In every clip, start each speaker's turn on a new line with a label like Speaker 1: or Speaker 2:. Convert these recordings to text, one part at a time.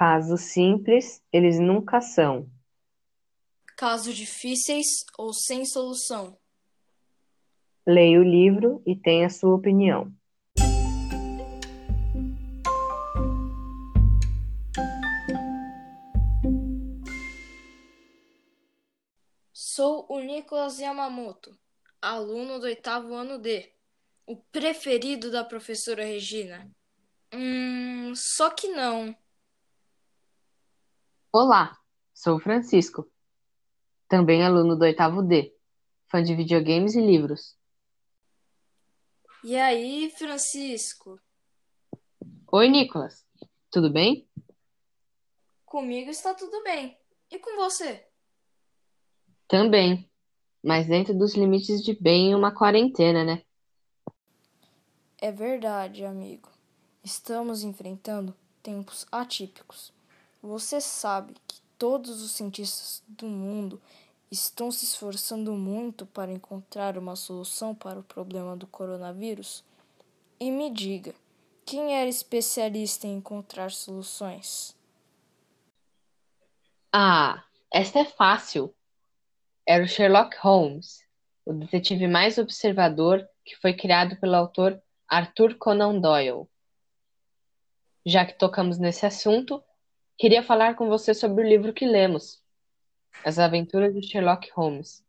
Speaker 1: Casos simples, eles nunca são.
Speaker 2: Casos difíceis ou sem solução.
Speaker 1: Leia o livro e tenha sua opinião.
Speaker 2: Sou o Nicolas Yamamoto, aluno do oitavo ano D, o preferido da professora Regina. Hum, só que não.
Speaker 3: Olá, sou o Francisco, também aluno do oitavo D, fã de videogames e livros.
Speaker 2: E aí, Francisco?
Speaker 3: Oi, Nicolas, tudo bem?
Speaker 2: Comigo está tudo bem. E com você?
Speaker 3: Também, mas dentro dos limites de bem em uma quarentena, né?
Speaker 2: É verdade, amigo. Estamos enfrentando tempos atípicos. Você sabe que todos os cientistas do mundo estão se esforçando muito para encontrar uma solução para o problema do coronavírus? E me diga, quem era especialista em encontrar soluções?
Speaker 3: Ah, esta é fácil. Era o Sherlock Holmes, o detetive mais observador que foi criado pelo autor Arthur Conan Doyle. Já que tocamos nesse assunto, Queria falar com você sobre o livro que lemos, As Aventuras de Sherlock Holmes.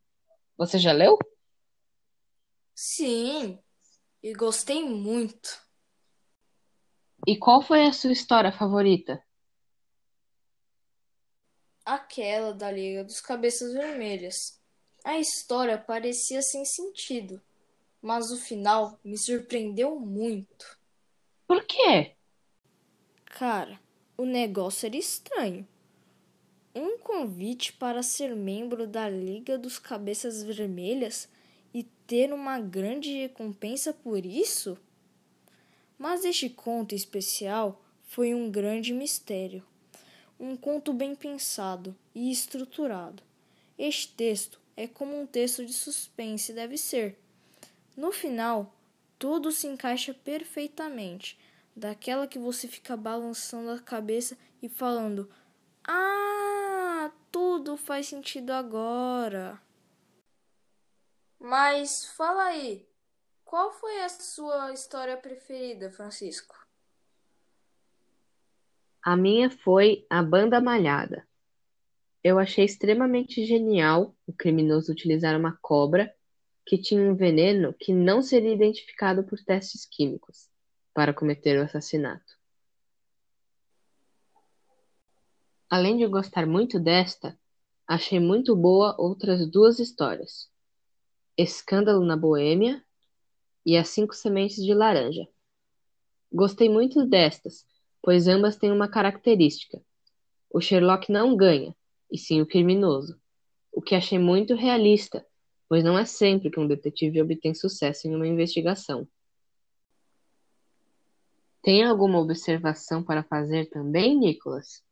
Speaker 3: Você já leu?
Speaker 2: Sim, e gostei muito.
Speaker 3: E qual foi a sua história favorita?
Speaker 2: Aquela da Liga dos Cabeças Vermelhas. A história parecia sem sentido, mas o final me surpreendeu muito.
Speaker 3: Por quê?
Speaker 2: Cara, o negócio era estranho. Um convite para ser membro da Liga dos Cabeças Vermelhas e ter uma grande recompensa por isso? Mas este conto especial foi um grande mistério. Um conto bem pensado e estruturado. Este texto é como um texto de suspense deve ser. No final, tudo se encaixa perfeitamente daquela que você fica balançando a cabeça e falando: Ah, tudo faz sentido agora. Mas fala aí, qual foi a sua história preferida, Francisco?
Speaker 3: A minha foi A Banda Malhada. Eu achei extremamente genial o criminoso utilizar uma cobra que tinha um veneno que não seria identificado por testes químicos para cometer o assassinato. Além de gostar muito desta, achei muito boa outras duas histórias: Escândalo na Boêmia e As Cinco Sementes de Laranja. Gostei muito destas, pois ambas têm uma característica: o Sherlock não ganha, e sim o criminoso, o que achei muito realista, pois não é sempre que um detetive obtém sucesso em uma investigação. Tem alguma observação para fazer também, Nicholas?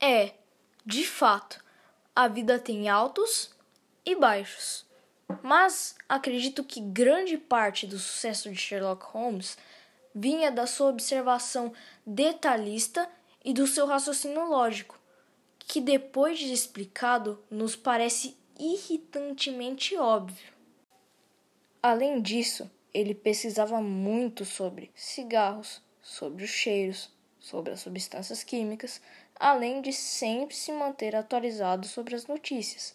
Speaker 2: É, de fato, a vida tem altos e baixos. Mas acredito que grande parte do sucesso de Sherlock Holmes vinha da sua observação detalhista e do seu raciocínio lógico, que depois de explicado nos parece irritantemente óbvio. Além disso, ele pesquisava muito sobre cigarros, sobre os cheiros, sobre as substâncias químicas, além de sempre se manter atualizado sobre as notícias,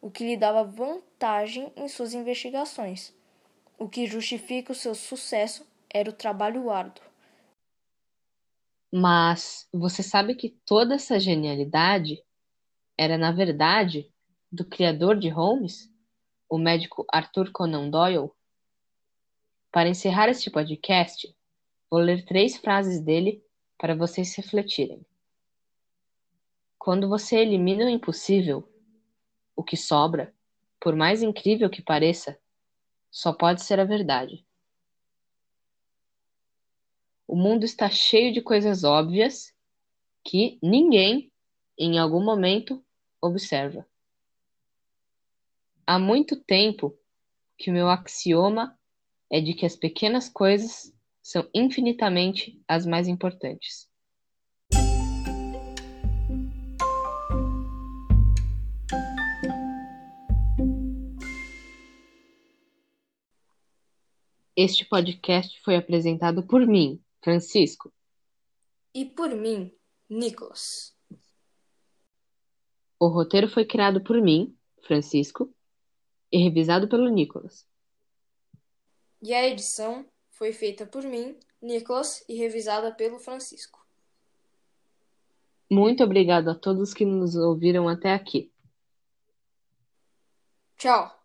Speaker 2: o que lhe dava vantagem em suas investigações. O que justifica o seu sucesso era o trabalho árduo.
Speaker 3: Mas você sabe que toda essa genialidade era, na verdade, do criador de Holmes, o médico Arthur Conan Doyle? Para encerrar este podcast, vou ler três frases dele para vocês refletirem. Quando você elimina o impossível, o que sobra, por mais incrível que pareça, só pode ser a verdade. O mundo está cheio de coisas óbvias que ninguém, em algum momento, observa. Há muito tempo que o meu axioma é de que as pequenas coisas são infinitamente as mais importantes. Este podcast foi apresentado por mim, Francisco.
Speaker 2: E por mim, Nicolas.
Speaker 3: O roteiro foi criado por mim, Francisco, e revisado pelo Nicolas.
Speaker 2: E a edição foi feita por mim, Nicolas, e revisada pelo Francisco.
Speaker 3: Muito obrigado a todos que nos ouviram até aqui.
Speaker 2: Tchau!